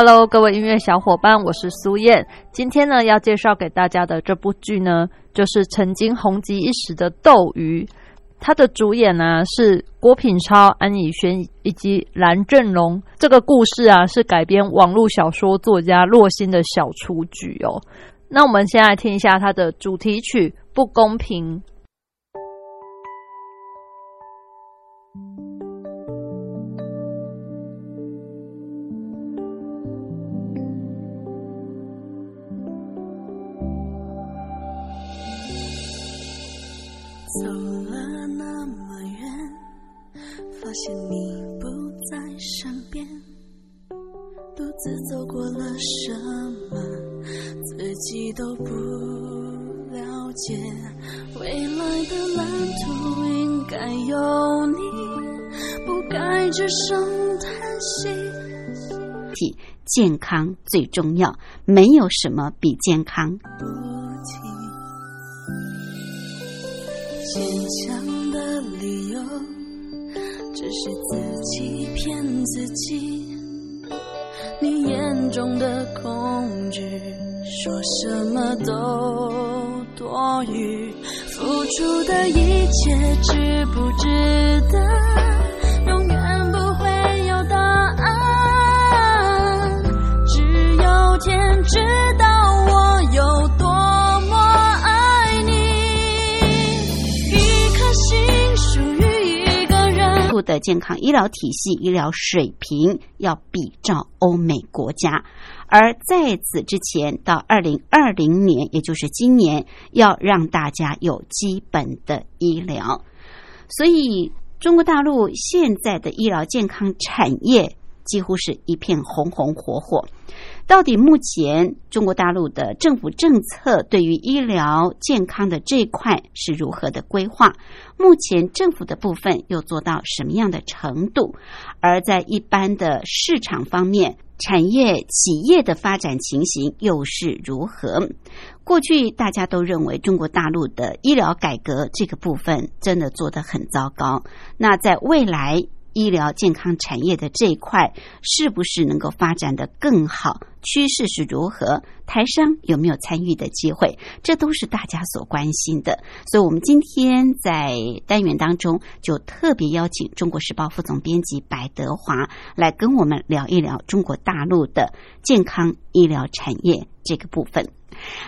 Hello，各位音乐小伙伴，我是苏燕。今天呢，要介绍给大家的这部剧呢，就是曾经红极一时的《斗鱼》。它的主演呢是郭品超、安以轩以及蓝正龙。这个故事啊，是改编网络小说作家洛心的小雏菊哦。那我们先来听一下它的主题曲《不公平》。都不了解。未来的蓝图应该有你，不该只剩叹息。体健康最重要，没有什么比健康。坚强的理由，只是自己骗自己。你眼中的恐惧，说什么都多余。付出的一切，值不值得？永远不会有答案，只有天知道我有多么爱你。一颗心属于一个人。不。的健康医疗体系、医疗水平要比照欧美国家，而在此之前，到二零二零年，也就是今年，要让大家有基本的医疗。所以，中国大陆现在的医疗健康产业几乎是一片红红火火。到底目前中国大陆的政府政策对于医疗健康的这一块是如何的规划？目前政府的部分又做到什么样的程度？而在一般的市场方面，产业企业的发展情形又是如何？过去大家都认为中国大陆的医疗改革这个部分真的做得很糟糕。那在未来？医疗健康产业的这一块是不是能够发展的更好？趋势是如何？台商有没有参与的机会？这都是大家所关心的。所以，我们今天在单元当中就特别邀请《中国时报》副总编辑白德华来跟我们聊一聊中国大陆的健康医疗产业这个部分。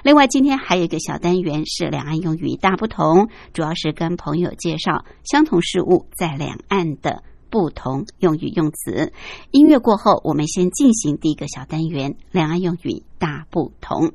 另外，今天还有一个小单元是两岸用语大不同，主要是跟朋友介绍相同事物在两岸的。不同用语用词，音乐过后，我们先进行第一个小单元：两岸用语大不同。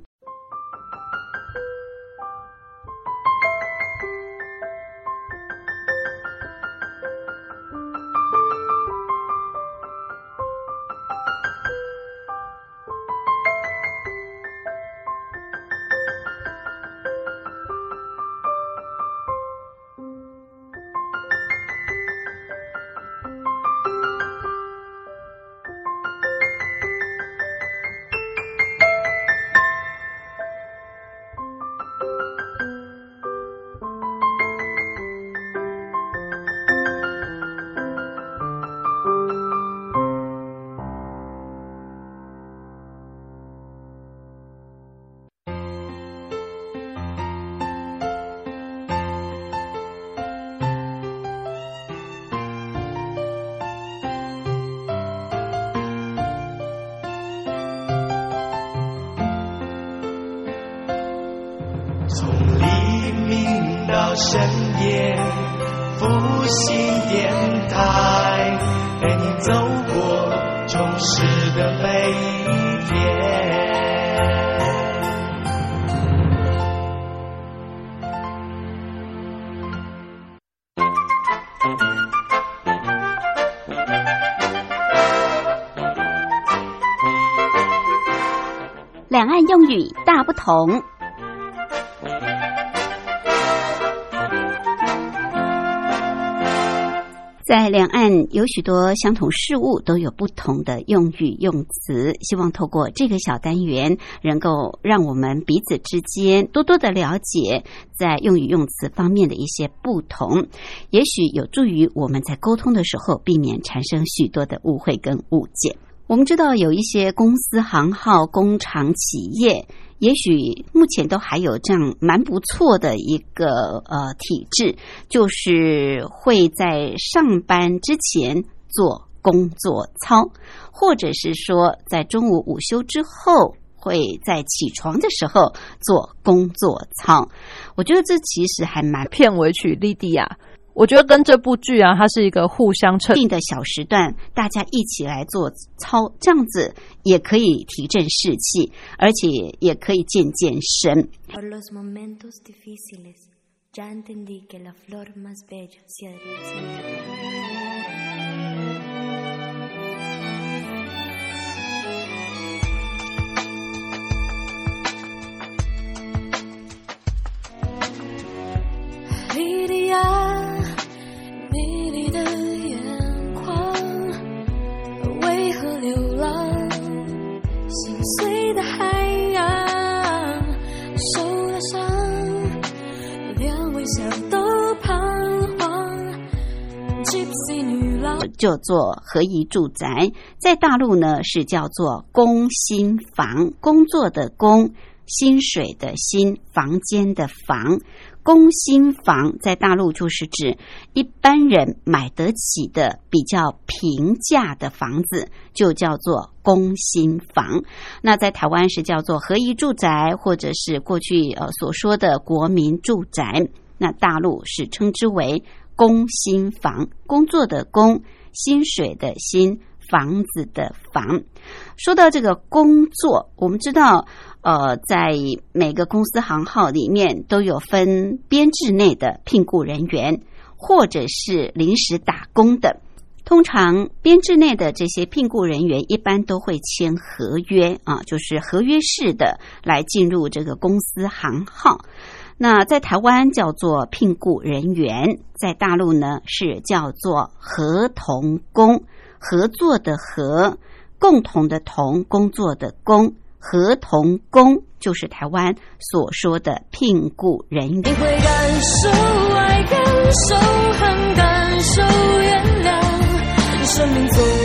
同。在两岸有许多相同事物都有不同的用语用词，希望透过这个小单元，能够让我们彼此之间多多的了解在用语用词方面的一些不同，也许有助于我们在沟通的时候避免产生许多的误会跟误解。我们知道有一些公司行号、工厂、企业。也许目前都还有这样蛮不错的一个呃体制，就是会在上班之前做工作操，或者是说在中午午休之后会在起床的时候做工作操。我觉得这其实还蛮片尾曲《莉迪亚》。我觉得跟这部剧啊，它是一个互相衬定的小时段，大家一起来做操，这样子也可以提振士气，而且也可以健健身。就做合宜住宅，在大陆呢是叫做工薪房，工作的工，薪水的薪，房间的房。工薪房在大陆就是指一般人买得起的比较平价的房子，就叫做工薪房。那在台湾是叫做合宜住宅，或者是过去呃所说的国民住宅。那大陆是称之为工薪房，工作的工。薪水的薪，房子的房。说到这个工作，我们知道，呃，在每个公司行号里面都有分编制内的聘雇人员，或者是临时打工的。通常编制内的这些聘雇人员一般都会签合约啊，就是合约式的来进入这个公司行号。那在台湾叫做聘雇人员，在大陆呢是叫做合同工，合作的合，共同的同，工作的工，合同工就是台湾所说的聘雇人员。你会感受爱，感受恨，感受原谅，生命总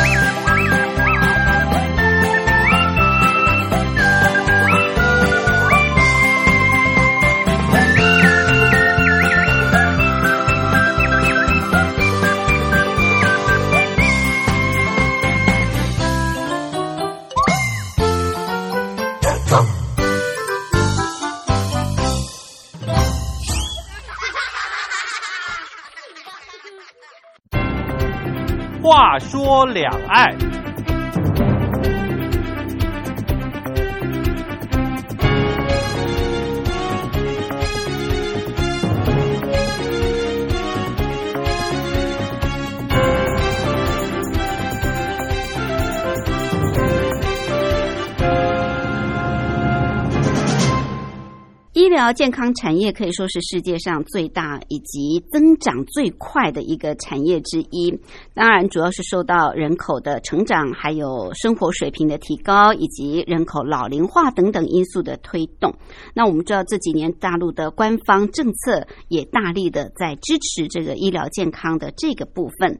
说两岸，健康产业可以说是世界上最大以及增长最快的一个产业之一。当然，主要是受到人口的成长、还有生活水平的提高以及人口老龄化等等因素的推动。那我们知道这几年大陆的官方政策也大力的在支持这个医疗健康的这个部分。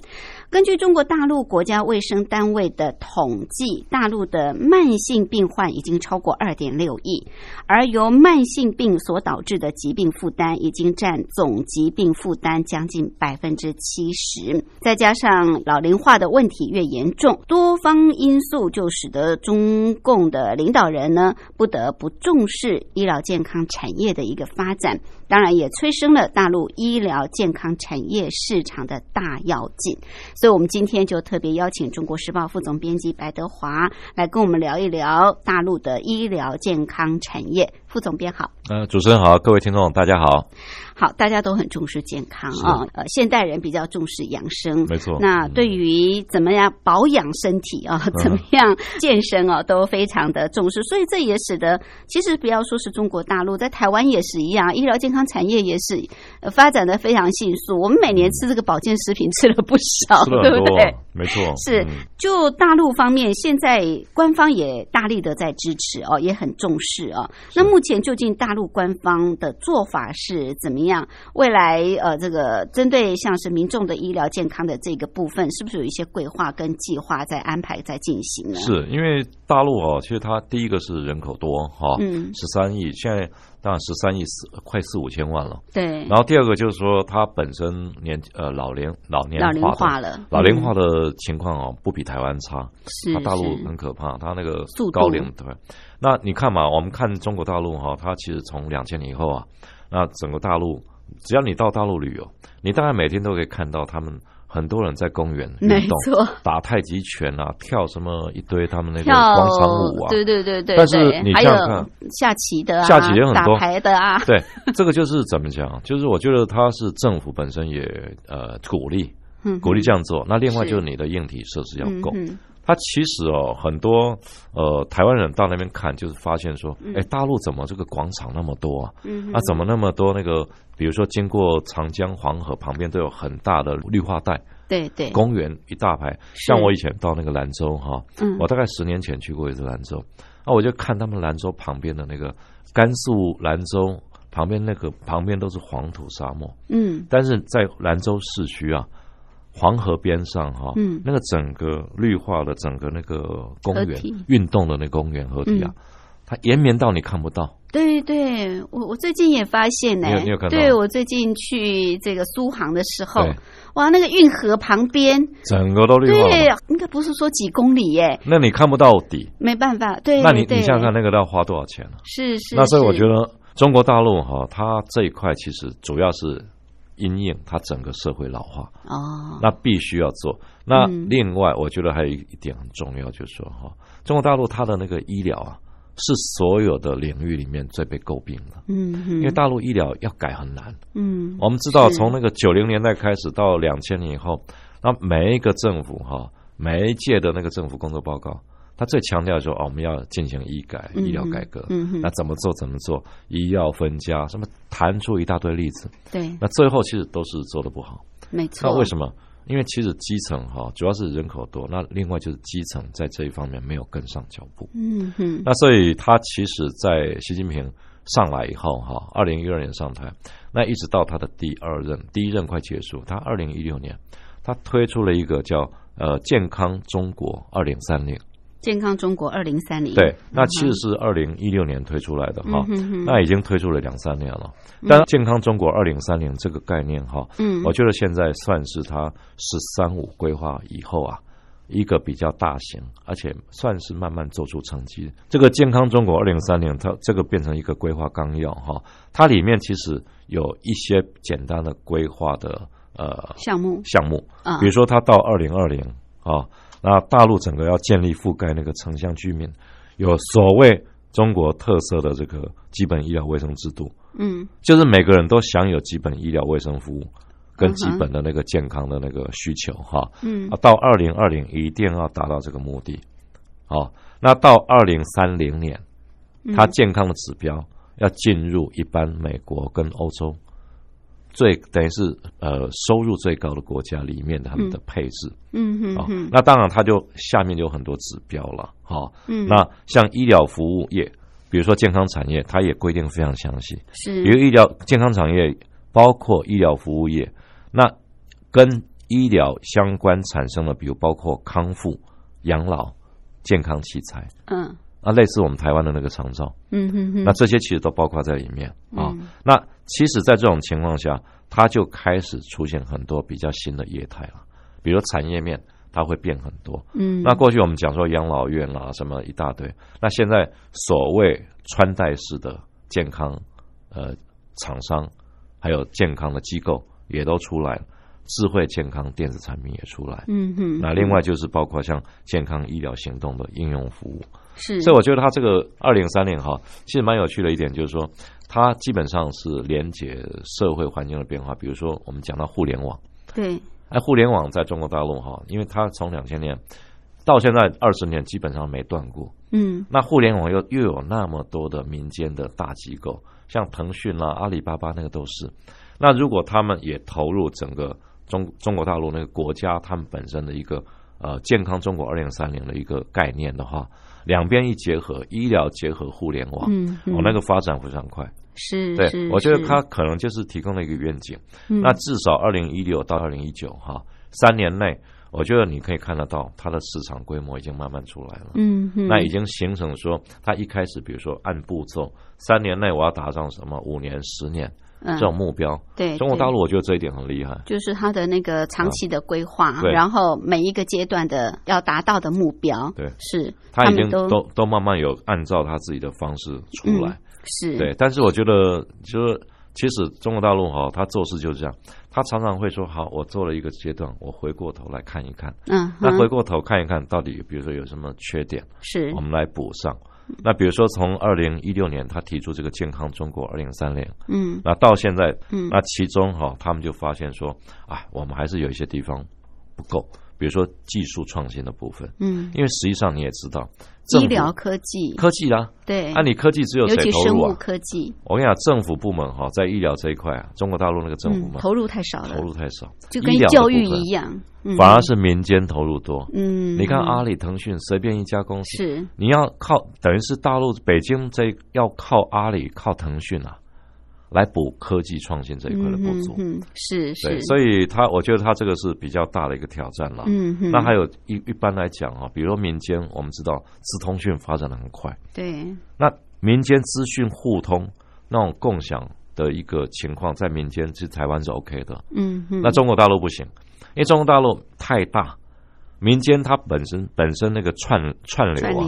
根据中国大陆国家卫生单位的统计，大陆的慢性病患已经超过二点六亿，而由慢性病所导致的疾病负担已经占总疾病负担将近百分之七十。再加上老龄化的问题越严重，多方因素就使得中共的领导人呢不得不重视医疗健康产业的一个发展，当然也催生了大陆医疗健康产业市场的大跃进。所以，我们今天就特别邀请《中国时报》副总编辑白德华来跟我们聊一聊大陆的医疗健康产业。副总编好，呃，主持人好，各位听众大家好。好，大家都很重视健康啊，呃，现代人比较重视养生，没错。那对于怎么样保养身体啊，怎么样健身啊，都非常的重视。所以这也使得，其实不要说是中国大陆，在台湾也是一样，医疗健康产业也是呃发展的非常迅速。我们每年吃这个保健食品吃了不少，对不对？没错。是，就大陆方面，现在官方也大力的在支持哦，也很重视哦。那目前究竟大陆官方的做法是怎么样？未来呃，这个针对像是民众的医疗健康的这个部分，是不是有一些规划跟计划在安排在进行呢？是因为大陆啊，其实它第一个是人口多哈，嗯，十三亿，现在当然十三亿四快四五千万了，对。然后第二个就是说，它本身年呃老年老年老龄化了，老龄化的情况啊，不比台湾差，是它大陆很可怕，它那个高龄对。那你看嘛，我们看中国大陆哈，它其实从两千年以后啊，那整个大陆。只要你到大陆旅游，你大概每天都可以看到他们很多人在公园运动，打太极拳啊，跳什么一堆他们那个广场舞啊，对对对对。但是你这样看，下棋的啊，下棋也很多，打牌的啊。对，这个就是怎么讲？就是我觉得他是政府本身也呃鼓励，鼓励这样做。那另外就是你的硬体设施要够。他其实哦，很多呃台湾人到那边看，就是发现说，哎，大陆怎么这个广场那么多啊？嗯啊，怎么那么多那个？比如说经过长江、黄河旁边都有很大的绿化带，对对，公园一大排。像我以前到那个兰州哈，嗯。我大概十年前去过一次兰州，啊，我就看他们兰州旁边的那个甘肃兰州旁边那个旁边都是黄土沙漠，嗯。但是在兰州市区啊，黄河边上哈，嗯。那个整个绿化的整个那个公园运动的那公园河堤啊，嗯。它延绵到你看不到。对对，我我最近也发现呢、对我最近去这个苏杭的时候，哇，那个运河旁边，整个都绿化对了，，应该不是说几公里耶，那你看不到底，没办法，对，那你你想想看，那个要花多少钱呢、是是，那所以我觉得，得中国大陆哈，它这一块其实主要是因应它整个社会老化，哦，那必须要做。那嗯。另外，我觉得还有一点很重要，就是说哈，中国大陆它的那个医疗啊，是所有的领域里面最被诟病的，嗯因为嗯大陆医疗要改很难。嗯，我们知道，从那个九零年代开始到两千年以后，那每一个政府哈，每一届的那个政府工作报告，他最强调说，哦，我们要进行医改、嗯医疗改革。那怎么做？怎么做？医药分家，什么弹出一大堆例子。对，那最后其实都是做的不好。没错，那为什么？因为其实基层哈，主要是人口多，那另外就是基层在这一方面没有跟上脚步。嗯哼，那所以他其实，在习近平上来以后，哈，二零一二年上台，那一直到他的第二任，第一任快结束，他二零一六年，他推出了一个叫呃健康中国二零三零，健康中国二零三零，对，那其实是二零一六年推出来的哈，那已经推出了两三年了。但健康中国二零三零这个概念哈，嗯。我觉得现在算是它“十三五”规划以后啊，一个比较大型，而且算是慢慢做出成绩。这个健康中国二零三零，它这个变成一个规划纲要哈，它里面其实有一些简单的规划的呃项目。项目，啊，比如说它到二零二零啊，那大陆整个要建立覆盖那个城乡居民，有所谓中国特色的这个基本医疗卫生制度，嗯就是每个人都享有基本医疗卫生服务跟基本的那个健康的那个需求哈。嗯啊，到二零二零一定要达到这个目的。好，那到二零三零年，嗯它健康的指标要进入一般美国跟欧洲最等于是呃收入最高的国家里面他们的配置。嗯、嗯哼哼，那当然，它就下面就有很多指标了。好、嗯。那像医疗服务业，比如说健康产业，它也规定非常详细。是。比如医疗健康产业包括医疗服务业，那跟医疗相关产生的，比如包括康复、养老、健康器材嗯啊，类似我们台湾的那个长照，嗯嗯嗯，那这些其实都包括在里面啊。嗯那其实，在这种情况下，它就开始出现很多比较新的业态了，比如产业面。它会变很多。嗯，那过去我们讲说养老院啦，什么一大堆。那现在所谓穿戴式的健康呃厂商，还有健康的机构也都出来了，智慧健康电子产品也出来。嗯哼，那另外就是包括像健康医疗行动的应用服务。是，所以我觉得它这个二零三零哈，其实蛮有趣的一点就是说，它基本上是连接社会环境的变化。比如说我们讲到互联网。对，哎，互联网在中国大陆哈，因为它从两千年到现在二十年基本上没断过。嗯那互联网又又有那么多的民间的大机构，像腾讯啦、阿里巴巴那个都是。那如果他们也投入整个中中国大陆那个国家他们本身的一个呃健康中国二零三零的一个概念的话，两边一结合，医疗结合互联网，嗯，嗯哦，那个发展非常快。是，对是，我觉得是它可能就是提供了一个愿景。嗯那至少二零一六到二零一九哈三年内，我觉得你可以看得到它的市场规模已经慢慢出来了。嗯嗯，那已经形成说，它一开始比如说按步骤，三年内我要达到什么，五年、十年嗯这种目标。对中国大陆我觉得这一点很厉害。就是它的那个长期的规划，对。然后每一个阶段的要达到的目标，对。是他已经都都都慢慢有按照他自己的方式出来。是。对，但是我觉得就是其实中国大陆哈，他做事就是这样，他常常会说好，我做了一个阶段，我回过头来看一看，嗯，那回过头看一看到底，比如说有什么缺点，是。我们来补上。那比如说从二零一六年他提出这个健康中国二零三零，嗯。那到现在，嗯。那其中哈、他们就发现说，啊，我们还是有一些地方不够。比如说技术创新的部分，嗯，因为实际上你也知道，医疗科技，科技啦，对，啊，你科技只有谁投入啊？科技，我跟你讲，政府部门哈，在医疗这一块啊，中国大陆那个政府嘛，嗯投入太少了，投入太少，就跟教育一样，嗯。反而是民间投入多。嗯，你看阿里、腾讯，随便一家公司，是。你要靠，等于是大陆北京这要靠阿里、靠腾讯啊，来补科技创新这一块的不足。嗯嗯，是，是，所以他我觉得他这个是比较大的一个挑战了。嗯哼，那还有一一般来讲啊，比如说民间，我们知道资通讯发展的很快，对，那民间资讯互通那种共享的一个情况，在民间其实台湾是 OK 的。嗯哼，那中国大陆不行，因为中国大陆太大，民间它本身本身那个串串流啊，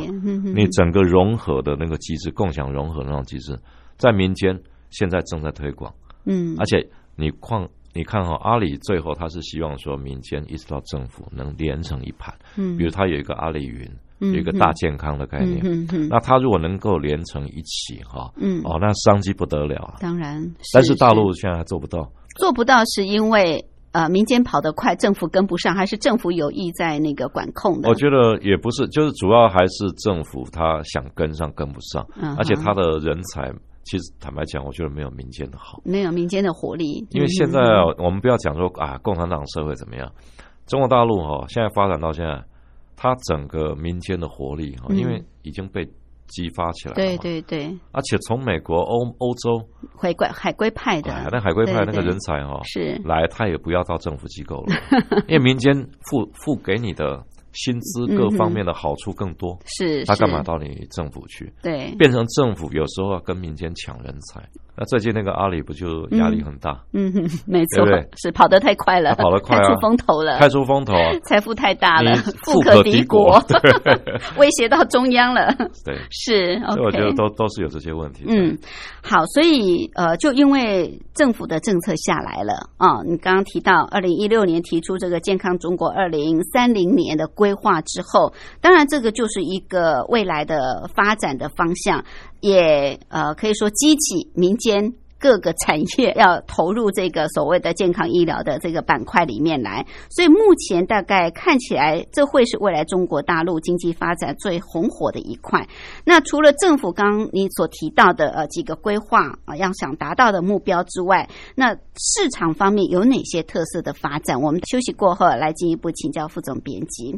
你整个融合的那个机制，共享融合的那种机制，在民间现在正在推广，嗯，而且你况你看哈、阿里最后他是希望说民间一直到政府能连成一盘，嗯，比如他有一个阿里云，嗯有一个大健康的概念，嗯哼那他如果能够连成一起哈，嗯，哦，那商机不得了啊！当然，但是大陆现在还做不到，做不到，是因为呃民间跑得快，政府跟不上，还是政府有意在那个管控的？我觉得也不是，就是主要还是政府他想跟上跟不上，嗯而且他的人才其实坦白讲，我觉得没有民间的好。没有民间的活力，因为现在我们不要讲说啊，共产党社会怎么样，中国大陆哈、现在发展到现在，它整个民间的活力哈、嗯。因为已经被激发起来了对嘛，对对，而且从美国、欧欧洲，回归海归派的。哎，那海归派那个人才哈、是。来，他也不要到政府机构了，因为民间付付给你的薪资各方面的好处更多，是，他干嘛？到你政府去？对，变成政府有时候要跟民间抢人才，那最近那个阿里不就压力很大，嗯哼，没错对对，是跑得太快了，跑得快出风头了，太出风头啊！财富太大了，富富可敌敌国，威胁到中央了，对，是所以我觉得。都都是有这些问题。嗯，好，所以呃，就因为政府的政策下来了啊，你刚刚提到二零一六年提出这个健康中国二零三零年的规划之后，当然这个就是一个未来的发展的方向，也呃可以说激起民间。各个产业要投入这个所谓的健康医疗的这个板块里面来，所以目前大概看起来，这会是未来中国大陆经济发展最红火的一块。那除了政府刚你所提到的呃几个规划啊，要想达到的目标之外，那市场方面有哪些特色的发展？我们休息过后来进一步请教副总编辑。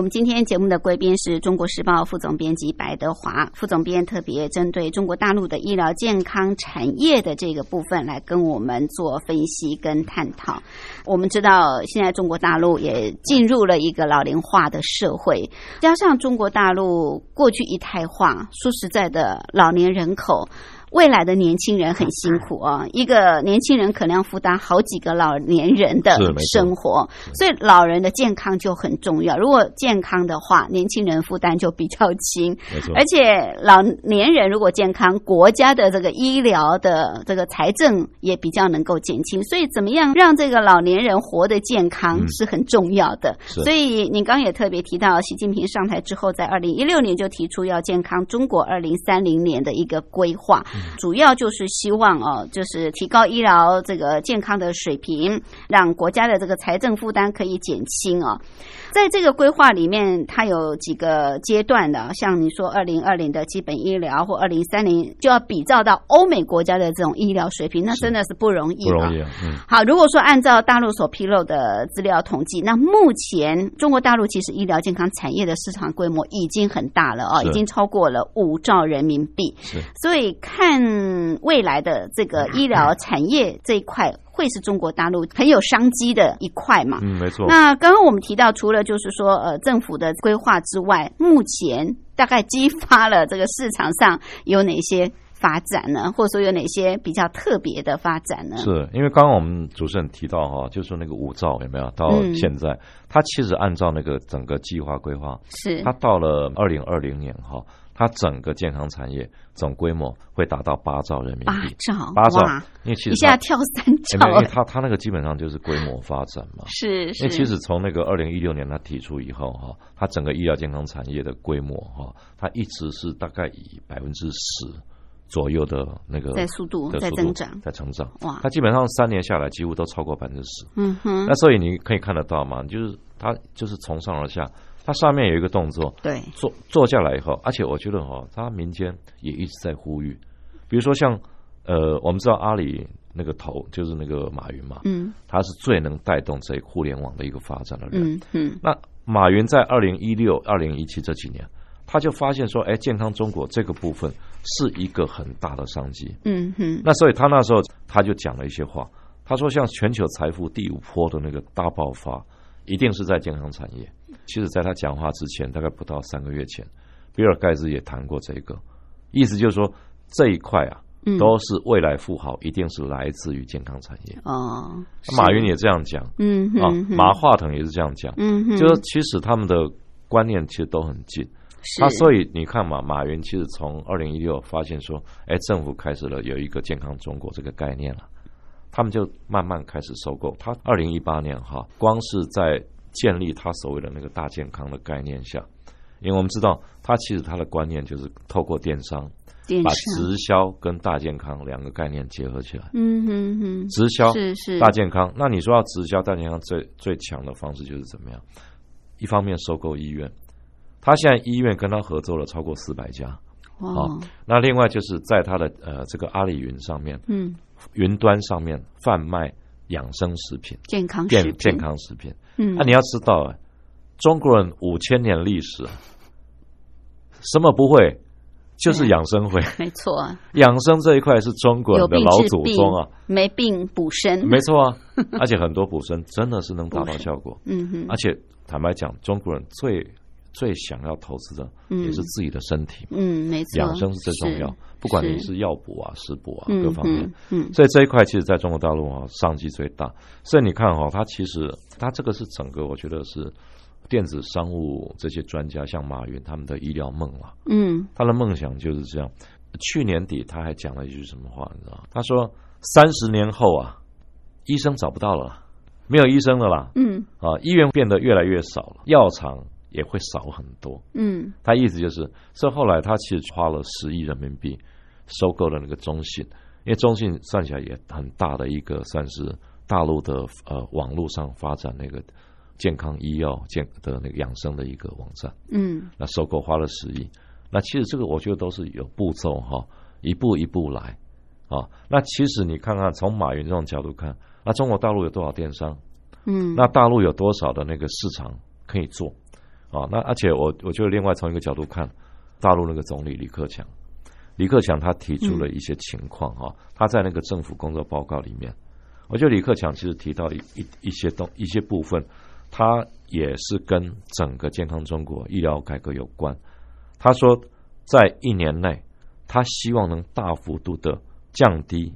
我们今天节目的贵宾是中国时报副总编辑白德华副总编，特别针对中国大陆的医疗健康产业的这个部分来跟我们做分析跟探讨。我们知道，现在中国大陆也进入了一个老龄化的社会，加上中国大陆过去一胎化，说实在的，老年人口。未来的年轻人很辛苦啊，一个年轻人可能要负担好几个老年人的生活，所以老人的健康就很重要。如果健康的话，年轻人负担就比较轻，而且老年人如果健康，国家的这个医疗的这个财政也比较能够减轻。所以，怎么样让这个老年人活得健康是很重要的。所以，你刚也特别提到，习近平上台之后，在二零一六年就提出要健康中国二零三零年的一个规划。主要就是希望哦，就是提高医疗这个健康的水平，让国家的这个财政负担可以减轻啊。在这个规划里面，它有几个阶段的，像你说二零二零的基本医疗或二零三零就要比照到欧美国家的这种医疗水平，那真的是不容易。不容易。嗯。好，如果说按照大陆所披露的资料统计，那目前中国大陆其实医疗健康产业的市场规模已经很大了哦，已经超过了五兆人民币。是。所以看未来的这个医疗产业这一块。会是中国大陆很有商机的一块嘛？嗯，没错。那刚刚我们提到，除了就是说呃政府的规划之外，目前大概激发了这个市场上有哪些发展呢？或者说有哪些比较特别的发展呢？是因为刚刚我们主持人提到哈，就说那个五兆有没有到现在，它其实按照那个整个计划规划，是它到了二零二零年哈。它整个健康产业总规模会达到八兆人民币，八兆，八兆，因为其实一下跳三兆，因为它它那个基本上就是规模发展嘛，是，因为其实从那个二零一六年它提出以后哈，它整个医疗健康产业的规模哈，它一直是大概以百分之十左右的那个在速度在增长，在成长，哇，它基本上三年下来几乎都超过百分之十，嗯哼，那所以你可以看得到嘛，就是它就是从上而下。它上面有一个动作，对，坐坐下来以后，而且我觉得哈，它民间也一直在呼吁，比如说像呃，我们知道阿里那个头就是那个马云嘛，嗯，他是最能带动这互联网的一个发展的人，嗯嗯。那马云在二零一六、二零一七这几年，他就发现说，哎，健康中国这个部分是一个很大的商机，嗯哼。那所以他那时候他就讲了一些话，他说，像全球财富第五波的那个大爆发，一定是在健康产业。其实，在他讲话之前，大概不到三个月前，比尔盖茨也谈过这个，意思就是说，这一块啊，都是未来富豪，一定是来自于健康产业。哦，马云也这样讲，嗯啊，马化腾也是这样讲，嗯，就是其实他们的观念其实都很近。他所以你看嘛，马云其实从二零一六发现说，哎，政府开始了有一个健康中国这个概念了，他们就慢慢开始收购。他二零一八年哈，光是在建立他所谓的那个大健康的概念下，因为我们知道他其实他的观念就是透过电商，把直销跟大健康两个概念结合起来。嗯哼哼，直销是是大健康。那你说要直销大健康最最强的方式就是怎么样？一方面收购医院，他现在医院跟他合作了超过四百家。哦，那另外就是在他的呃这个阿里云上面，嗯，云端上面贩卖。养生食品、健康食品、健康食品。嗯，那你要知道啊，中国人五千年历史，什么不会？就是养生会。没错，养生这一块是中国人的老祖宗啊，没病补身。没错啊，而且很多补身真的是能达到效果。嗯哼，而且坦白讲，中国人最最想要投资的也是自己的身体。嗯，没错，养生是最重要。不管你是药补啊、食补啊，各方面，嗯，所以这一块其实在中国大陆啊，商机最大。所以你看哈，它其实它这个是整个，我觉得是电子商务这些专家，像马云他们的医疗梦了。嗯他的梦想就是这样。去年底他还讲了一句什么话，你知道吗？他说：“三十年后啊，医生找不到了啦，没有医生了啦，嗯啊，医院变得越来越少了，药厂也会少很多。”嗯他意思就是，所以后来他其实花了十亿人民币收购了那个中信，因为中信算起来也很大的一个，算是大陆的呃网络上发展那个健康医药健的那个养生的一个网站。嗯那收购花了十亿，那其实这个我觉得都是有步骤哈，一步一步来啊。那其实你看看从马云这种角度看，那中国大陆有多少电商？嗯，那大陆有多少的那个市场可以做啊？那而且我我觉得另外从一个角度看，大陆那个总理李克强，李克强他提出了一些情况哈、他在那个政府工作报告里面，我觉得李克强其实提到一一一些东一些部分，他也是跟整个健康中国医疗改革有关。他说，在一年内，他希望能大幅度的降低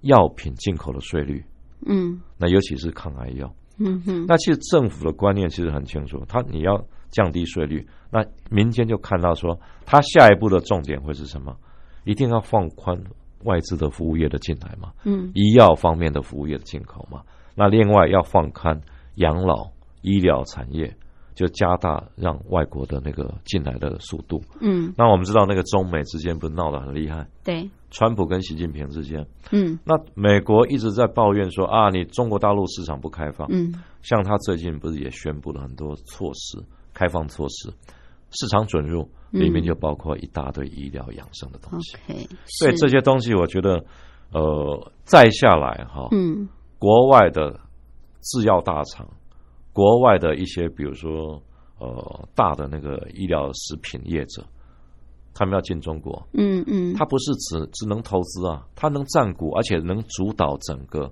药品进口的税率，嗯那尤其是抗癌药。嗯哼，那其实政府的观念其实很清楚，他你要降低税率，那民间就看到说，他下一步的重点会是什么？一定要放宽外资的服务业的进来嘛，嗯。医药方面的服务业的进口嘛。那另外要放宽养老医疗产业，就加大让外国的那个进来的速度。嗯。那我们知道那个中美之间不是闹得很厉害，对，川普跟习近平之间，嗯。那美国一直在抱怨说啊，你中国大陆市场不开放，嗯。像他最近不是也宣布了很多措施，开放措施，市场准入里面就包括一大堆医疗养生的东西。，OK，所以是这些东西，我觉得，呃，再下来哈，嗯国外的制药大厂，国外的一些比如说呃大的那个医疗食品业者，他们要进中国，嗯嗯，他不是只只能投资啊，他能占股，而且能主导整个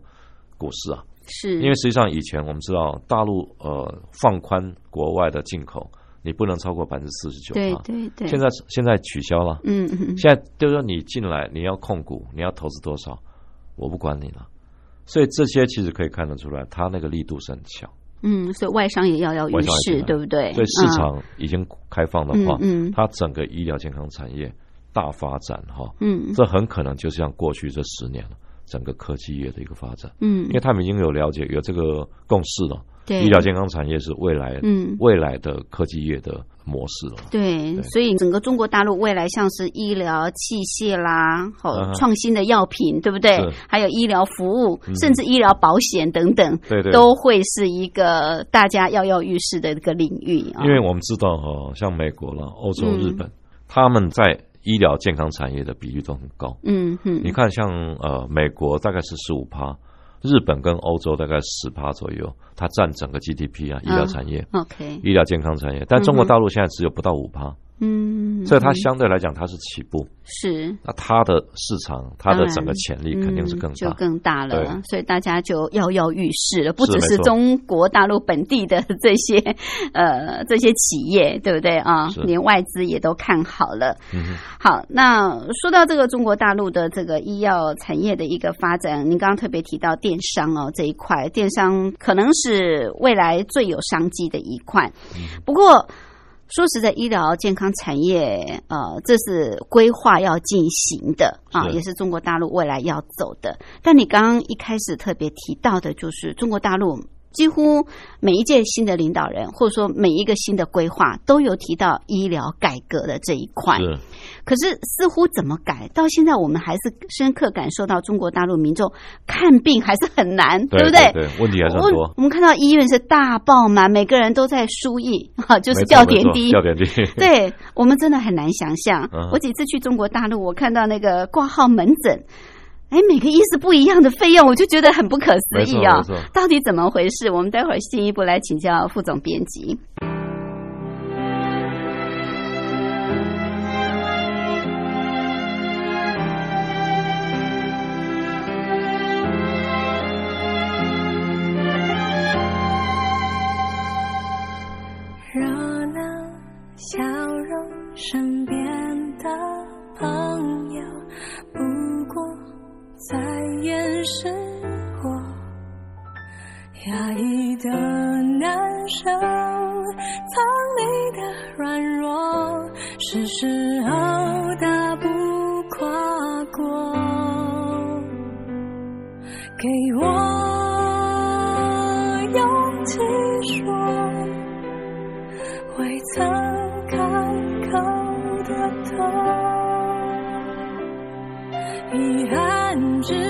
股市啊。是。因为实际上以前我们知道，大陆呃放宽国外的进口，你不能超过百分之四十九对对对，现在现在取消了，嗯嗯现在就是说你进来你要控股，你要投资多少，我不管你了。所以这些其实可以看得出来，它那个力度是很强。嗯，所以外商也要要于是，外商也进来。对不对？所以市嗯场已经开放的话，嗯嗯。它整个医疗健康产业大发展哈，嗯。这很可能就像过去这十年了，整个科技业的一个发展，嗯。因为他们已经有了解有这个共识了，对。医疗健康产业是未来嗯。未来的科技业的模式了。对，对。所以整个中国大陆未来像是医疗器械啦，好、创新的药品，对不对？是？还有医疗服务，嗯。甚至医疗保险等等，对对。都会是一个大家跃跃欲试的一个领域啊。因为我们知道哈，像美国了、欧洲、嗯。日本，他们在医疗健康产业的比例都很高。嗯哼，你看，像呃美国大概是十五趴，日本跟欧洲大概十趴左右，它占整个 GDP 啊，医疗产业、OK，医疗健康产业。但中国大陆现在只有不到五趴，嗯，所以它相对来讲它是起步，是那它的市场、它的整个潜力肯定是更嗯、就大。更大了。所以大家就跃跃欲试了，不只是中国大陆本地的这些 呃这些企业，对不对啊？连外资也都看好了。嗯哼好，那说到这个中国大陆的这个医药产业的一个发展，您刚刚特别提到电商哦这一块，电商可能是未来最有商机的一块。不过说实在，医疗健康产业，呃，这是规划要进行的啊，也是中国大陆未来要走的。但你刚刚一开始特别提到的，就是中国大陆几乎每一届新的领导人，或者说每一个新的规划，都有提到医疗改革的这一块。是可是似乎怎么改，到现在我们还是深刻感受到中国大陆民众看病还是很难，对不对？对，问题还是很多。我们看到医院是大爆满，每个人都在输液，哈，就是吊点滴，吊点滴。对我们真的很难想象。嗯我几次去中国大陆，我看到那个挂号门诊，哎，每个医师不一样的费用，我就觉得很不可思议啊、到底怎么回事？我们待会儿进一步来请教副总编辑。热闹笑在掩饰我压抑的难受，藏匿的软弱是时候大步跨过，给我勇气说，未曾开口的痛，遗憾明知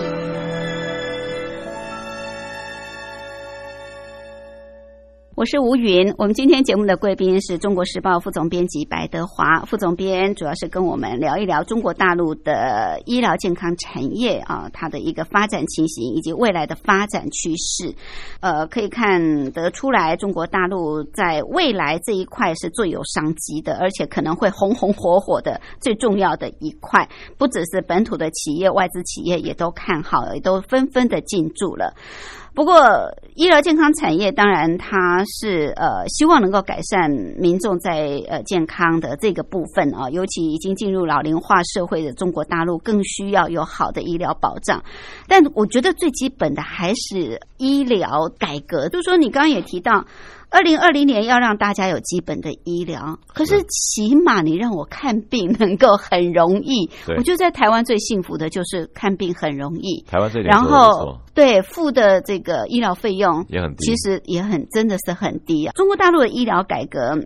我是吴云，我们今天节目的贵宾是中国时报副总编辑白德华副总编，主要是跟我们聊一聊中国大陆的医疗健康产业啊，它的一个发展情形以及未来的发展趋势。呃，可以看得出来，中国大陆在未来这一块是最有商机的，而且可能会红红火火的最重要的一块。不只是本土的企业，外资企业也都看好，也都纷纷的进驻了。不过，医疗健康产业当然它是呃希望能够改善民众在呃健康的这个部分啊，尤其已经进入老龄化社会的中国大陆，更需要有好的医疗保障。但我觉得最基本的还是医疗改革，就是说你刚刚也提到。二零二零年要让大家有基本的医疗，可是起码你让我看病能够很容易。对我觉得在台湾最幸福的就是看病很容易，台湾然后错对付的这个医疗费用也很低其实也很真的是很低啊。中国大陆的医疗改革。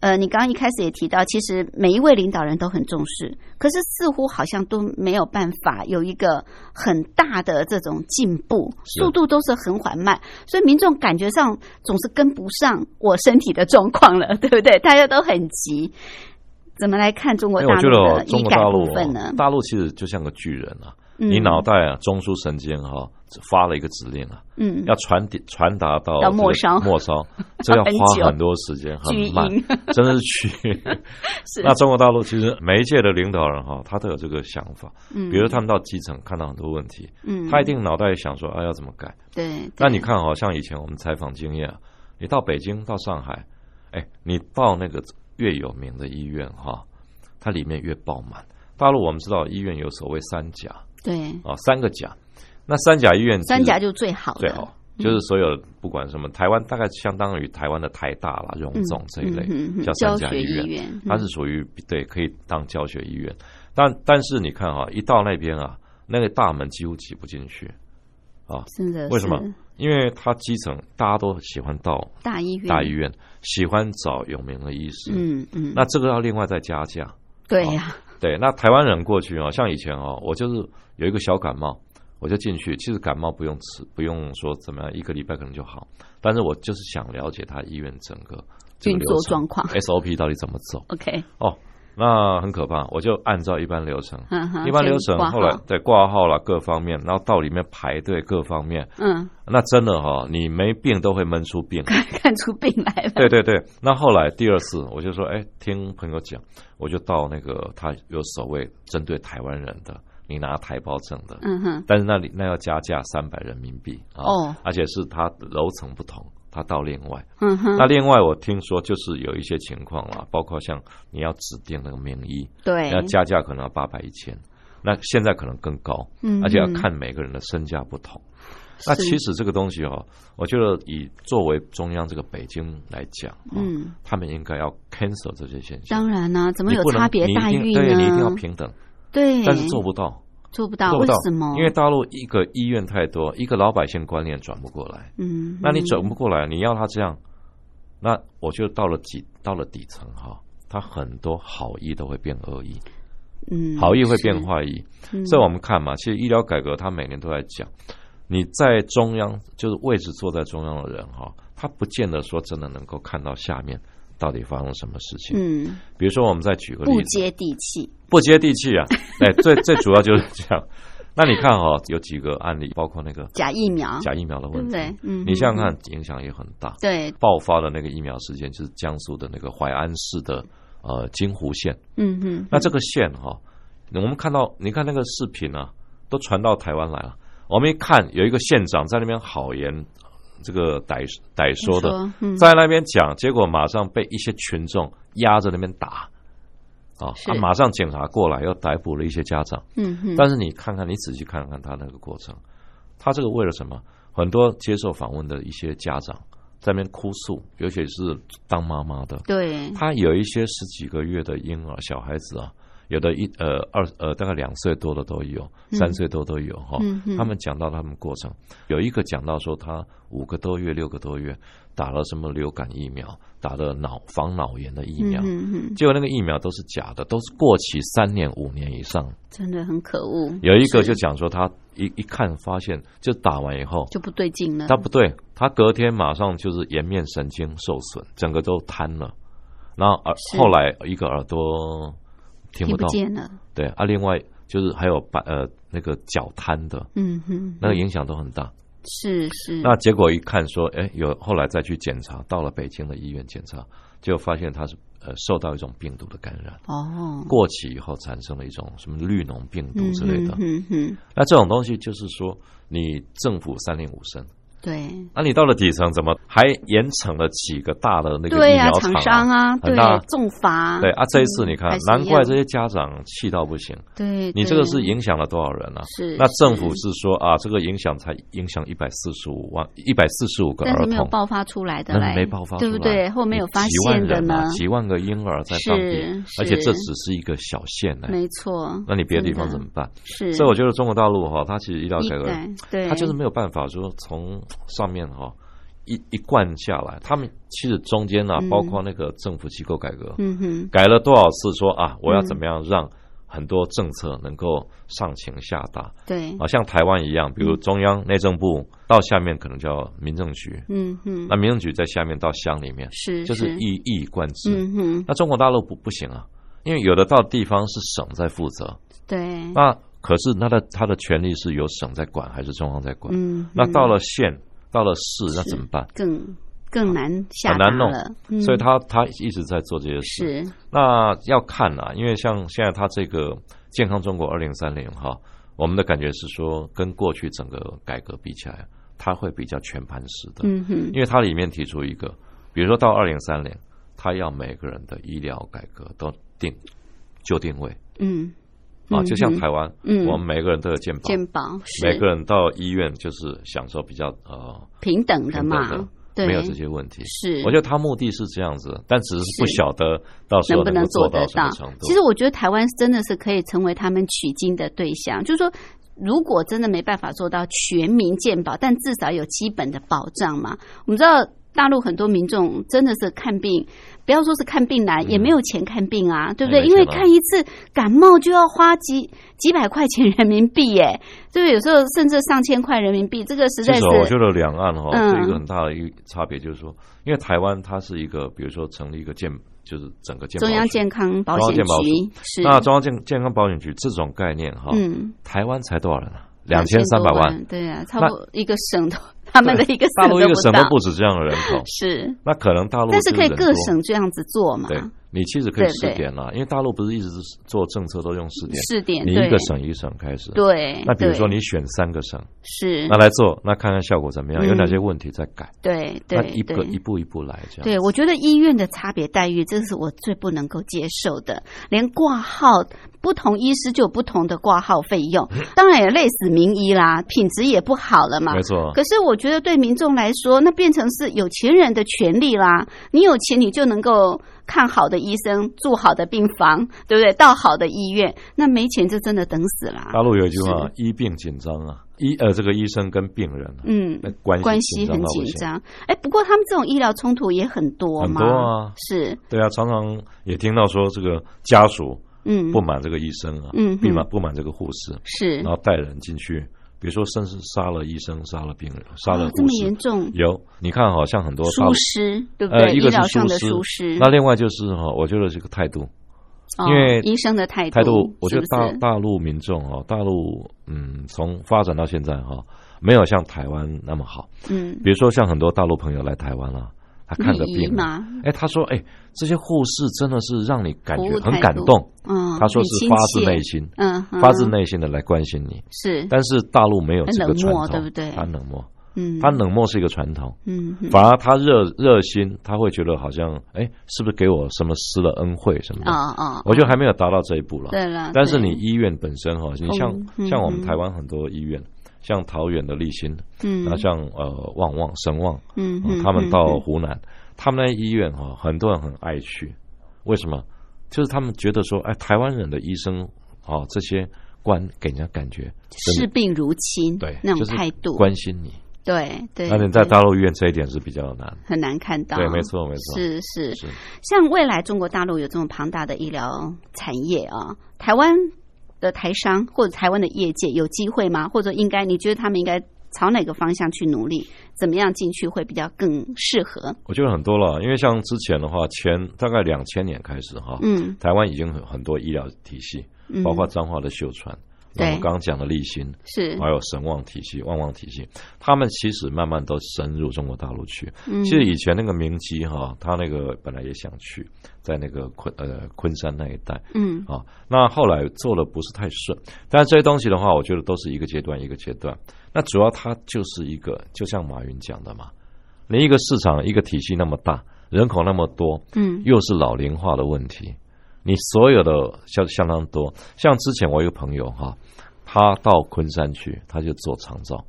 呃，你刚刚一开始也提到，其实每一位领导人都很重视，可是似乎好像都没有办法有一个很大的这种进步，速度都是很缓慢，所以民众感觉上总是跟不上我身体的状况了，对不对？大家都很急。怎么来看中国大陆的医改中国大陆部分呢哦，？大陆其实就像个巨人啊，嗯。你脑袋啊，中枢神经哈、发了一个指令啊，嗯。要传递传达到末梢。末梢，这要花很多时间，很慢，真的是去。是。那中国大陆其实每一届的领导人哈，他都有这个想法，嗯。比如他们到基层看到很多问题，嗯。他一定脑袋想说，啊，要怎么改？对，那你看好像以前我们采访经验啊，你到北京、到上海，哎，你到那个越有名的医院哈，它里面越爆满。大陆我们知道医院有所谓三甲对。啊，三个甲，那三甲医院三甲就最好的，最好，就是所有不管什么台湾大概相当于台湾的台大啦、荣总这一类嗯嗯嗯叫三甲医院。它是属于对可以当教学医院，但但是你看啊，一到那边啊，那个大门几乎挤不进去啊，真的为什么？因为它基层大家都喜欢到大医院。大医院，喜欢找有名的医师，嗯嗯，那这个要另外再加价。对呀，对，那台湾人过去哦，像以前哦，我就是有一个小感冒，我就进去。其实感冒不用吃，不用说怎么样，一个礼拜可能就好。但是我就是想了解他医院整个这个运作状况 SOP 到底怎么走。OK，哦，那很可怕，我就按照一般流程，嗯一般流程后来对挂号了各方面，然后到里面排队各方面，嗯，那真的哈、你没病都会闷出病。看出病来了，对对对，那后来第二次我就说，哎，听朋友讲，我就到那个他有所谓针对台湾人的，你拿台胞证的，嗯哼，但是那里那要加价三百人民币啊，哦。而且是它楼层不同，它到另外。嗯哼，那另外我听说就是有一些情况啦，包括像你要指定那个名医，对要加价可能要八百一千，那现在可能更高，嗯而且要嗯看每个人的身价不同。那其实这个东西哦，我觉得以作为中央这个北京来讲，哦嗯，他们应该要 cancel 这些现象。当然呢，怎么有差别待遇定对你一定要？平等，对，但是做不到。做不到，为做不到什么？因为大陆一个医院太多，一个老百姓观念转不过来。嗯，那你转不过来，你要他这样，那我觉得到了底到了底层哈，他很多好意都会变恶意，嗯，好意会变，坏意。嗯所以我们看嘛，其实医疗改革他每年都在讲，你在中央就是位置坐在中央的人哈，他不见得说真的能够看到下面到底发生什么事情。嗯，比如说，我们再举个例子，不接地气，不接地气啊！哎，最最主要就是这样。那你看哈、有几个案例，包括那个假疫苗，假疫苗的问题，对对嗯你想想看，影响也很大。对，爆发的那个疫苗事件就是江苏的那个淮安市的呃金湖县。嗯嗯，那这个县哈、我们看到，你看那个视频啊，都传到台湾来了。我们一看，有一个县长在那边好言这个歹歹说的在那边讲，结果马上被一些群众压着那边打。啊，他啊，马上警察过来，又逮捕了一些家长。嗯，但是你看看，你仔细看看他那个过程，他这个为了什么？很多接受访问的一些家长在那边哭诉，尤其是当妈妈的，对，他有一些十几个月的婴儿小孩子啊，有的一呃二呃大概两岁多的都有，嗯三岁多都有哈。他们讲到他们过程，有一个讲到说他五个多月、六个多月打了什么流感疫苗，打了脑防脑炎的疫苗，结果那个疫苗都是假的，都是过期三年、五年以上。真的很可恶。有一个就讲说他一一看发现，就打完以后就不对劲了，他不对，他隔天马上就是颜面神经受损，整个都瘫了。然后耳后来一个耳朵听听不到，不见了，对啊，另外就是还有把呃那个脚瘫的，嗯哼，那个影响都很大。是是，那结果一看说，哎，有后来再去检查，到了北京的医院检查，就发现他是呃受到一种病毒的感染，哦，过期以后产生了一种什么绿脓病毒之类的。嗯哼哼，那这种东西就是说，你政府三令五申，对，那你到了底层，怎么还严惩了几个大的那个疫苗厂商啊，对很大，重罚，对啊，这一次你看难怪这些家长气到不行。对，你这个是影响了多少人啊？是那政府是。说啊，这个影响才影响一百四十五万、一百四十五个儿但是没有童，爆发出来的没爆发出来，对不对？后面有发几万现的呢。人啊，，几万个婴儿在当地，而且这只是一个小县呢。没错。那你别的地方怎么办？是，所以我觉得中国大陆哈，它其实医疗改革，对，它就是没有办法说从上面哈一一贯下来。他们其实中间呢、嗯。包括那个政府机构改革，嗯哼，改了多少次说啊，我要嗯怎么样让很多政策能够上情下达。对，啊，像台湾一样，比如中央内政部到下面可能叫民政局，嗯。哼，那民政局在下面到乡里面，是就是一一以贯之。嗯哼，那中国大陆不不行啊，因为有的到地方是省在负责，对，那可是他的他的权力是由省在管还是中央在管？嗯，那到嗯了县，到了市，那怎么办？更更难下很难弄了，嗯所以他他一直在做这些事。是那要看啊，因为像现在他这个健康中国二零三零哈，我们的感觉是说，跟过去整个改革比起来，他会比较全盘式的。嗯哼，因为它里面提出一个，比如说到二零三零，他要每个人的医疗改革都定就定位嗯，啊，嗯就像台湾，嗯我们每个人都有健保，健保每个人到医院就是享受比较呃平等的嘛没有这些问题。是，我觉得他目的是这样子，但只是不是晓得到时候能不能做得到。其实我觉得台湾真的是可以成为他们取经的对象，就是说。如果真的没办法做到全民健保，但至少有基本的保障嘛。我们知道大陆很多民众真的是看病，不要说是看病难，也没有钱看病啊，对不对？因为看一次感冒就要花几几百块钱人民币，耶，对不对？有时候甚至上千块人民币，这个实在是我觉得两岸哈嗯。有一个很大的一个差别，就是说，因为台湾它是一个，比如说成立一个健，就是整个健中央健康保险局是。那中央健健康保险局这种概念哈，嗯。台湾才多少人啊？两千三百万，对啊，差不多一个省都他们的一个大陆一个省都不止这样的人口，是，那可能大陆但是可以各省这样子做嘛？对，你其实可以试点了，因为大陆不是一直是做政策都用试点，试点你一个省一个省开始，对那比如说你选三个省，是。那来做，那看看效果怎么样，嗯。有哪些问题再改，对对那一个一步一步来这样。对，我觉得医院的差别待遇，这是我最不能够接受的。连挂号，不同医师就有不同的挂号费用，当然也累死名医啦，品质也不好了嘛。没错。可是我觉得对民众来说，那变成是有钱人的权利啦。你有钱，你就能够看好的医生，住好的病房，对不对？到好的医院。那没钱，就真的等死啦。大陆有一句话：医病紧张啊，医呃这个医生跟病人啊嗯那关系关系很。紧张。哎，不过他们这种医疗冲突也很多很，多啊是，对啊，常常也听到说这个家属嗯，不满这个医生啊，嗯不满不满这个护士，是然后带人进去，比如说甚至杀了医生、杀了病人、杀了哦这么严重。有你看，好像很多大疏陆失，对不呃，对？一个是医疗上的疏那另外就是哈，我觉得这个态度，哦因为医生的态度，态度，我觉得大大陆民众哈，大陆嗯，从发展到现在哈，没有像台湾那么好。嗯，比如说像很多大陆朋友来台湾了，他看个病啊，嘛，哎，他说哎，这些护士真的是让你感觉很感动。嗯，他说是发自内心，嗯，嗯。发自内心的来关心你。是，但是大陆没有这个传统，对不对？他冷漠，嗯，他冷漠是一个传统。嗯，嗯。反而他热热心，他会觉得好像，哎，是不是给我什么施了恩惠什么的？啊啊，我觉得还没有达到这一步了。对了，但是你医院本身哈，你像嗯像我们嗯。台湾很多医院，像桃园的立新，嗯，那像呃旺旺神旺，嗯，他们到嗯湖南，他们那医院哈，很多人很爱去，为什么？就是他们觉得说，哎，台湾人的医生哦，这些官给人家感觉视病如亲，对那种态度，关心你。对对，那你在大陆医院这一点是比较难。很难看到，对，没错，没错，是是是。像未来中国大陆有这种庞大的医疗产业啊，台湾的台商或者台湾的业界有机会吗？或者应该你觉得他们应该朝哪个方向去努力？怎么样进去会比较更适合？我觉得很多了，因为像之前的话，前大概两千年开始哈，嗯台湾已经很很多医疗体系，嗯包括彰化的秀传，对我们刚刚讲的立新，是。还有神旺体系、旺旺体系，他们其实慢慢都深入中国大陆去。嗯。其实以前那个明基哈，他那个本来也想去，在那个昆呃昆山那一带嗯。啊，那后来做的不是太顺，但是这些东西的话，我觉得都是一个阶段一个阶段。那主要它就是一个，就像马云讲的嘛，你一个市场一个体系那么大，人口那么多，嗯。又是老龄化的问题，你所有的相相当多。像之前我一个朋友哈，他到昆山去，他就做长照。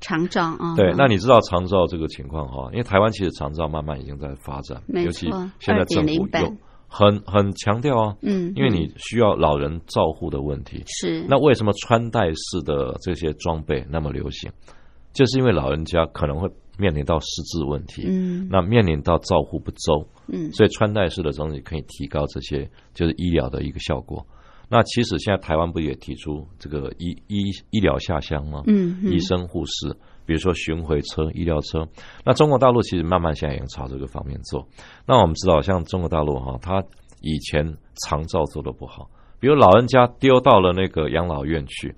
长照啊，对，那你知道长照这个情况哈？因为台湾其实长照慢慢已经在发展，尤其现在政府2.0版有很很强调啊，嗯因为你需要老人照护的问题。是那为什么穿戴式的这些装备那么流行？就是因为老人家可能会面临到失智问题，嗯那面临到照护不周，嗯所以穿戴式的东西可以提高这些就是医疗的一个效果。那其实现在台湾不也提出这个医医医疗下乡吗？嗯嗯医生、护士，比如说巡回车、医疗车。那中国大陆其实慢慢现在已经朝这个方面做。那我们知道，像中国大陆哈，它以前长照做的不好，比如老人家丢到了那个养老院去，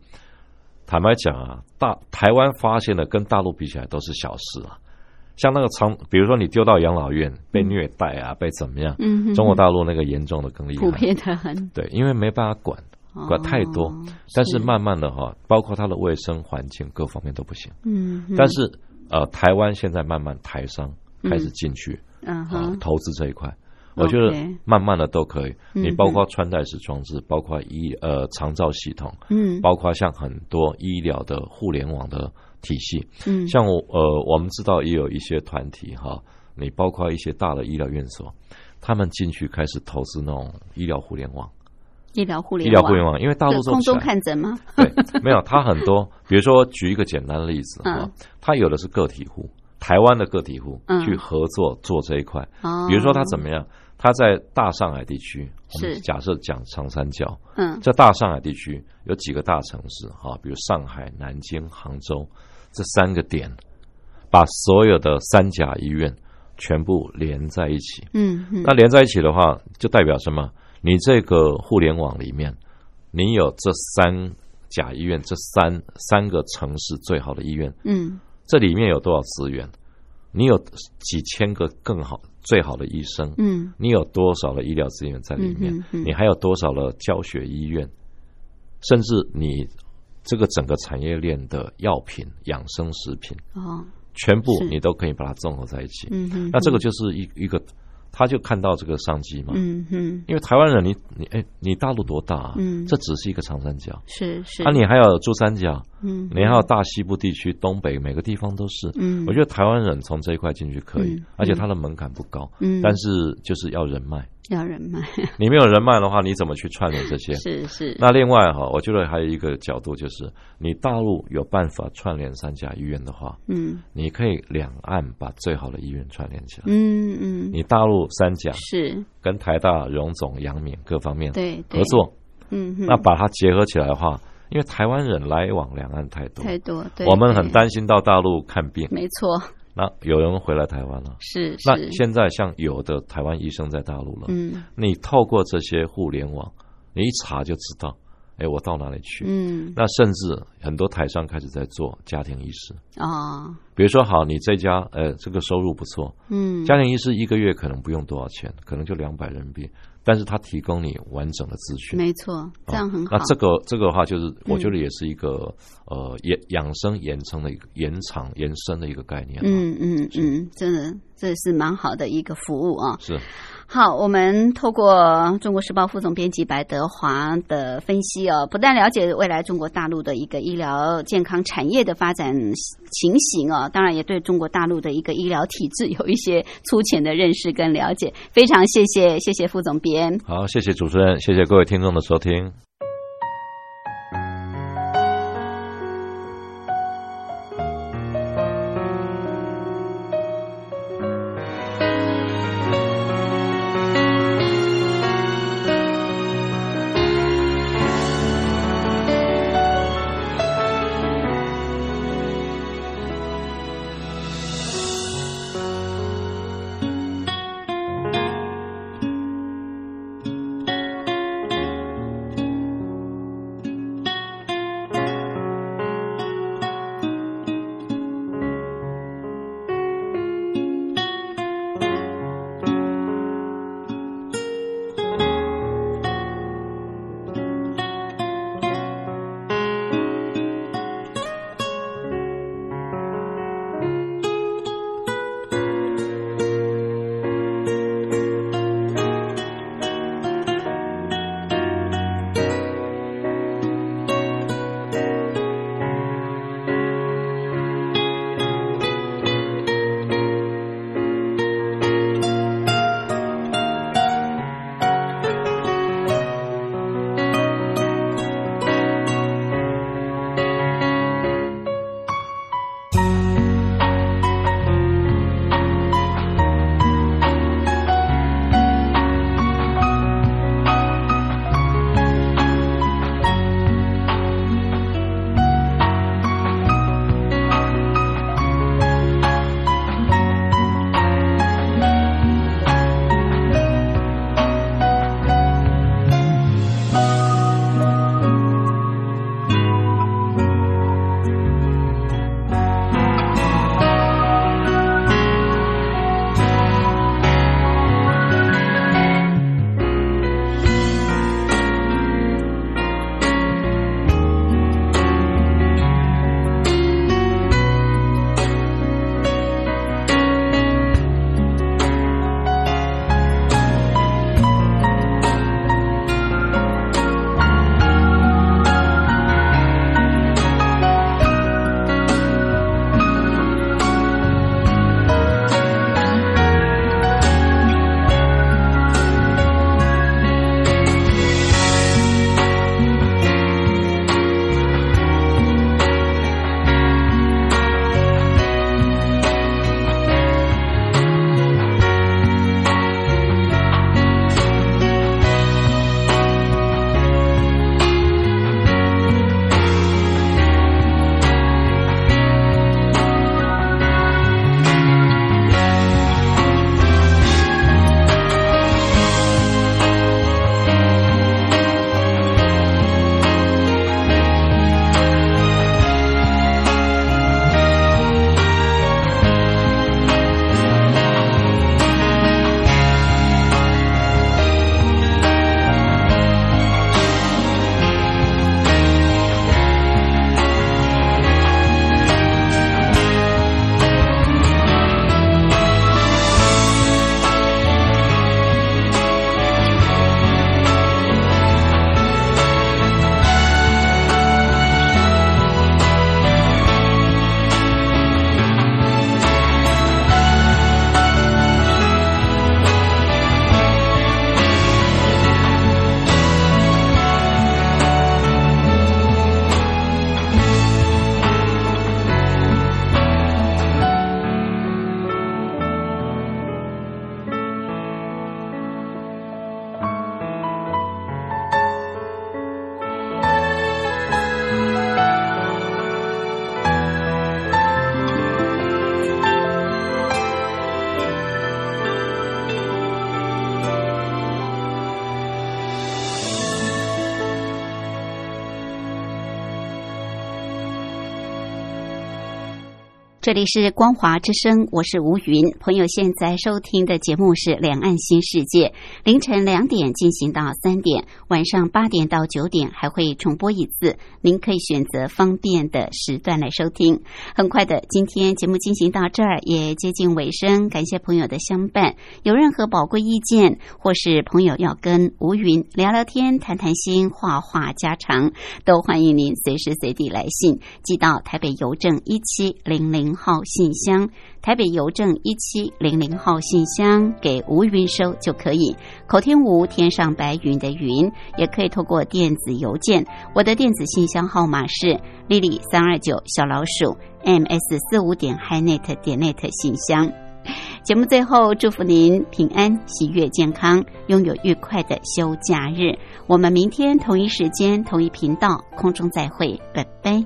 坦白讲啊，大台湾发现的跟大陆比起来都是小事啊。像那个长，比如说你丢到养老院被虐待啊，被怎么样？嗯哼中国大陆那个严重的更厉害，普遍的很，对，因为没办法管，管太多。哦但是慢慢的哈，包括它的卫生环境各方面都不行。嗯，但是呃，台湾现在慢慢台商开始进去啊、投资这一块，我觉得慢慢的都可以。嗯你包括穿戴式装置，包括医呃长照系统，嗯。包括像很多医疗的互联网的体系，嗯。像我呃我们知道也有一些团体哈，你包括一些大的医疗院所，他们进去开始投资那种医疗互联网。医疗互联医疗互联网，因为大陆对空中看诊吗？对，没有，它很多，比如说举一个简单的例子嗯。啊，它有的是个体户，台湾的个体户嗯。去合作做这一块，哦。比如说他怎么样，他在大上海地区，我们假设讲长三角，嗯。在大上海地区有几个大城市哈，比如上海、南京、杭州这三个点，把所有的三甲医院全部连在一起，嗯嗯。那连在一起的话，就代表什么？你这个互联网里面，你有这三甲医院，这三三个城市最好的医院，嗯。这里面有多少资源？你有几千个更好、最好的医生？嗯你有多少的医疗资源在里面？嗯嗯嗯你还有多少的教学医院？甚至你这个整个产业链的药品、养生食品，哦全部你都可以把它综合在一起。嗯那这个就是一一个，他就看到这个商机嘛。嗯哼因为台湾人你，你哎，你大陆多大、啊？嗯这只是一个长三角，是是啊，你还有珠三角，嗯你还有大西部地区、东北，每个地方都是。嗯我觉得台湾人从这一块进去可以，嗯而且它的门槛不高，嗯但是就是要人脉。要人脉。你没有人脉的话，你怎么去串联这些？是是。那另外哈，我觉得还有一个角度就是，你大陆有办法串联三甲医院的话，嗯。你可以两岸把最好的医院串联起来。嗯嗯。你大陆三甲是。跟台大、荣总、阳明各方面对对。合作，嗯哼那把它结合起来的话，因为台湾人来往两岸太多，太多对我们很担心到大陆看病，没错那有人回来台湾了。是那是。现在像有的台湾医生在大陆了，嗯。你透过这些互联网，你一查就知道，哎，我到哪里去？嗯。那甚至很多台商开始在做家庭医师，哦比如说，好，你这家呃这个收入不错，嗯。家庭医师一个月可能不用多少钱，可能就两百人民币，但是他提供你完整的资讯，没错这样很好。那这个这个的话，就是我嗯觉得也是一个、呃延养生延长的一个延长延伸的一个概念。，嗯嗯嗯真的这是蛮好的一个服务啊。是好，我们透过中国时报副总编辑白德华的分析哦，不但了解未来中国大陆的一个医疗健康产业的发展情形哦，当然也对中国大陆的一个医疗体制有一些粗浅的认识跟了解。非常谢谢，谢谢副总编。好，谢谢主持人，谢谢各位听众的收听。这里是光华之声，我是吴云。朋友现在收听的节目是《两岸新世界》，凌晨两点进行到三点，晚上八点到九点还会重播一次，您可以选择方便的时段来收听。很快的，今天节目进行到这儿也接近尾声，感谢朋友的相伴。有任何宝贵意见，或是朋友要跟吴云聊聊天、谈谈心、话话家常，都欢迎您随时随地来信寄到台北邮政一七零零。号信箱，台北邮政一七零零号信箱给吴云收就可以。口天吴，天上白云的云，也可以透过电子邮件。我的电子信箱号码是 lily 三二九小老鼠 ms 四五点 hinet 点 net 信箱。节目最后，祝福您平安、喜悦、健康，拥有愉快的休假日。我们明天同一时间、同一频道空中再会，拜拜。